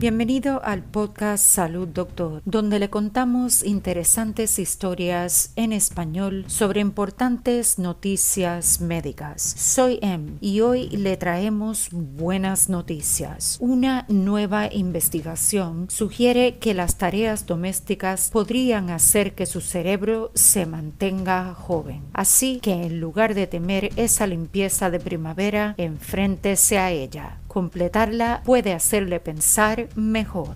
Bienvenido al podcast Salud Doctor, donde le contamos interesantes historias en español sobre importantes noticias médicas. Soy Em y hoy le traemos buenas noticias. Una nueva investigación sugiere que las tareas domésticas podrían hacer que su cerebro se mantenga joven. Así que en lugar de temer esa limpieza de primavera, enfréntese a ella. Completarla puede hacerle pensar mejor.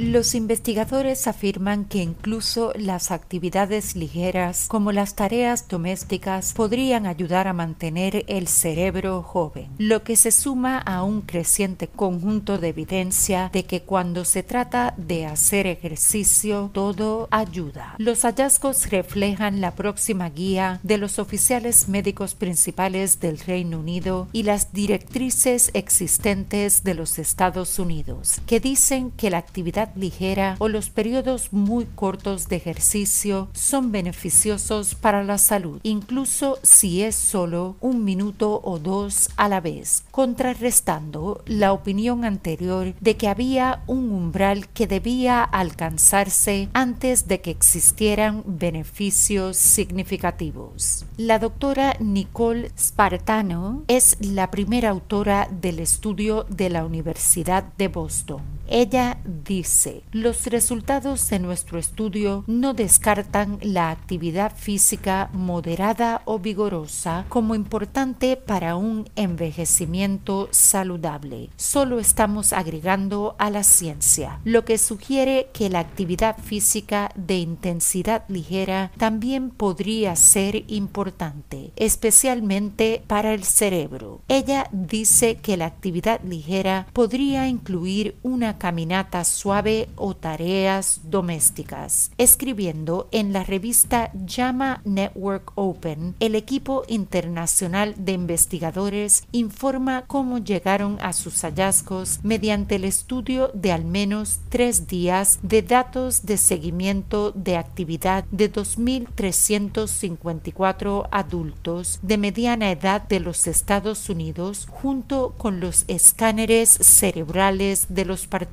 Los investigadores afirman que incluso las actividades ligeras como las tareas domésticas podrían ayudar a mantener el cerebro joven, lo que se suma a un creciente conjunto de evidencia de que cuando se trata de hacer ejercicio todo ayuda. Los hallazgos reflejan la próxima guía de los oficiales médicos principales del Reino Unido y las directrices existentes de los Estados Unidos, que dicen que la actividad ligera o los periodos muy cortos de ejercicio son beneficiosos para la salud, incluso si es solo un minuto o dos a la vez, contrarrestando la opinión anterior de que había un umbral que debía alcanzarse antes de que existieran beneficios significativos. La doctora Nicole Spartano es la primera autora del estudio de la Universidad de Boston ella dice, los resultados de nuestro estudio no descartan la actividad física moderada o vigorosa como importante para un envejecimiento saludable. Solo estamos agregando a la ciencia, lo que sugiere que la actividad física de intensidad ligera también podría ser importante, especialmente para el cerebro. Ella dice que la actividad ligera podría incluir una caminata suave o tareas domésticas. Escribiendo en la revista Llama Network Open, el equipo internacional de investigadores informa cómo llegaron a sus hallazgos mediante el estudio de al menos tres días de datos de seguimiento de actividad de 2.354 adultos de mediana edad de los Estados Unidos junto con los escáneres cerebrales de los participantes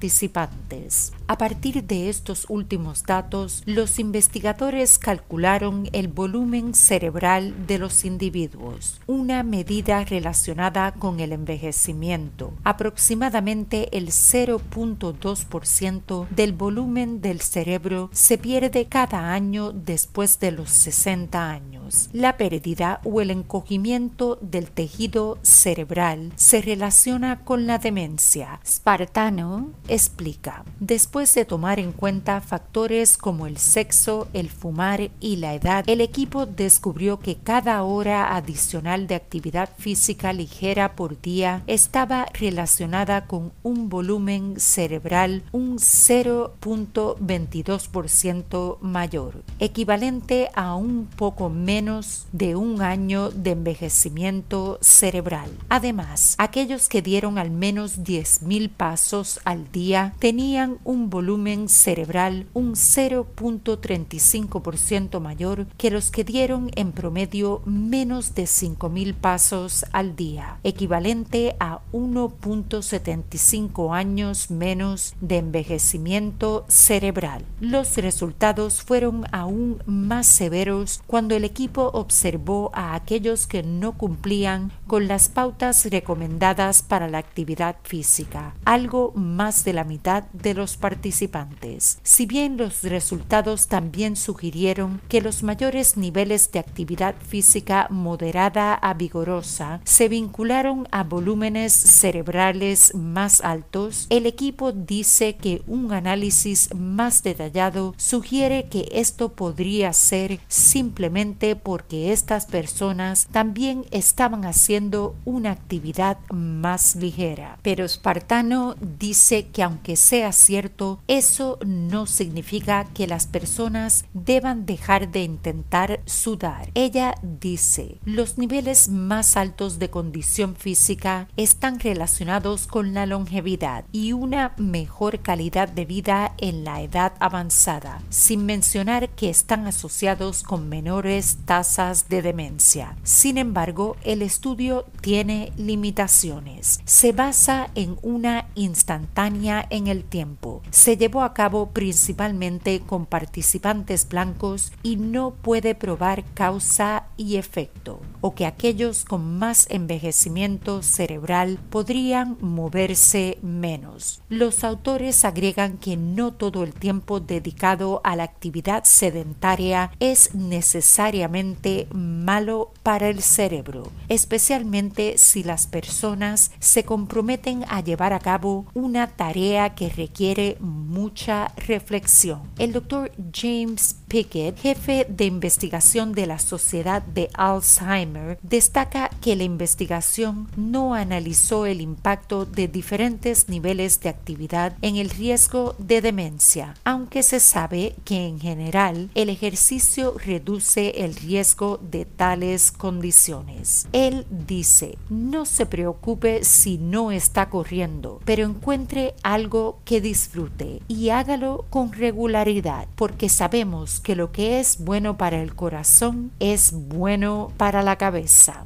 A partir de estos últimos datos, los investigadores calcularon el volumen cerebral de los individuos, una medida relacionada con el envejecimiento. Aproximadamente el 0.2% del volumen del cerebro se pierde cada año después de los 60 años. La pérdida o el encogimiento del tejido cerebral se relaciona con la demencia. Spartano explica, después de tomar en cuenta factores como el sexo, el fumar y la edad, el equipo descubrió que cada hora adicional de actividad física ligera por día estaba relacionada con un volumen cerebral un 0.22% mayor, equivalente a un poco menos de un año de envejecimiento cerebral. Además, aquellos que dieron al menos 10.000 pasos al día tenían un volumen cerebral un 0.35% mayor que los que dieron en promedio menos de 5.000 pasos al día, equivalente a 1.75 años menos de envejecimiento cerebral. Los resultados fueron aún más severos cuando el equipo observó a aquellos que no cumplían con las pautas recomendadas para la actividad física, algo más de la mitad de los participantes. Si bien los resultados también sugirieron que los mayores niveles de actividad física moderada a vigorosa se vincularon a volúmenes cerebrales más altos, el equipo dice que un análisis más detallado sugiere que esto podría ser simplemente porque estas personas también estaban haciendo una actividad más ligera. Pero Spartano dice que aunque sea cierto, eso no significa que las personas deban dejar de intentar sudar. Ella dice, los niveles más altos de condición física están relacionados con la longevidad y una mejor calidad de vida en la edad avanzada, sin mencionar que están asociados con menores tasas de demencia. Sin embargo, el estudio tiene limitaciones. Se basa en una instantánea en el tiempo. Se llevó a cabo principalmente con participantes blancos y no puede probar causa y efecto, o que aquellos con más envejecimiento cerebral podrían moverse menos. Los autores agregan que no todo el tiempo dedicado a la actividad sedentaria es necesariamente malo para el cerebro, especialmente si las personas se comprometen a llevar a cabo una tarea que requiere mucha reflexión. El doctor James Pickett, jefe de investigación de la Sociedad de Alzheimer, destaca que la investigación no analizó el impacto de diferentes niveles de actividad en el riesgo de demencia, aunque se sabe que en general el ejercicio reduce el riesgo de tales condiciones. Él dice, no se preocupe si no está corriendo, pero encuentre algo que disfrute y hágalo con regularidad, porque sabemos que lo que es bueno para el corazón es bueno para la cabeza.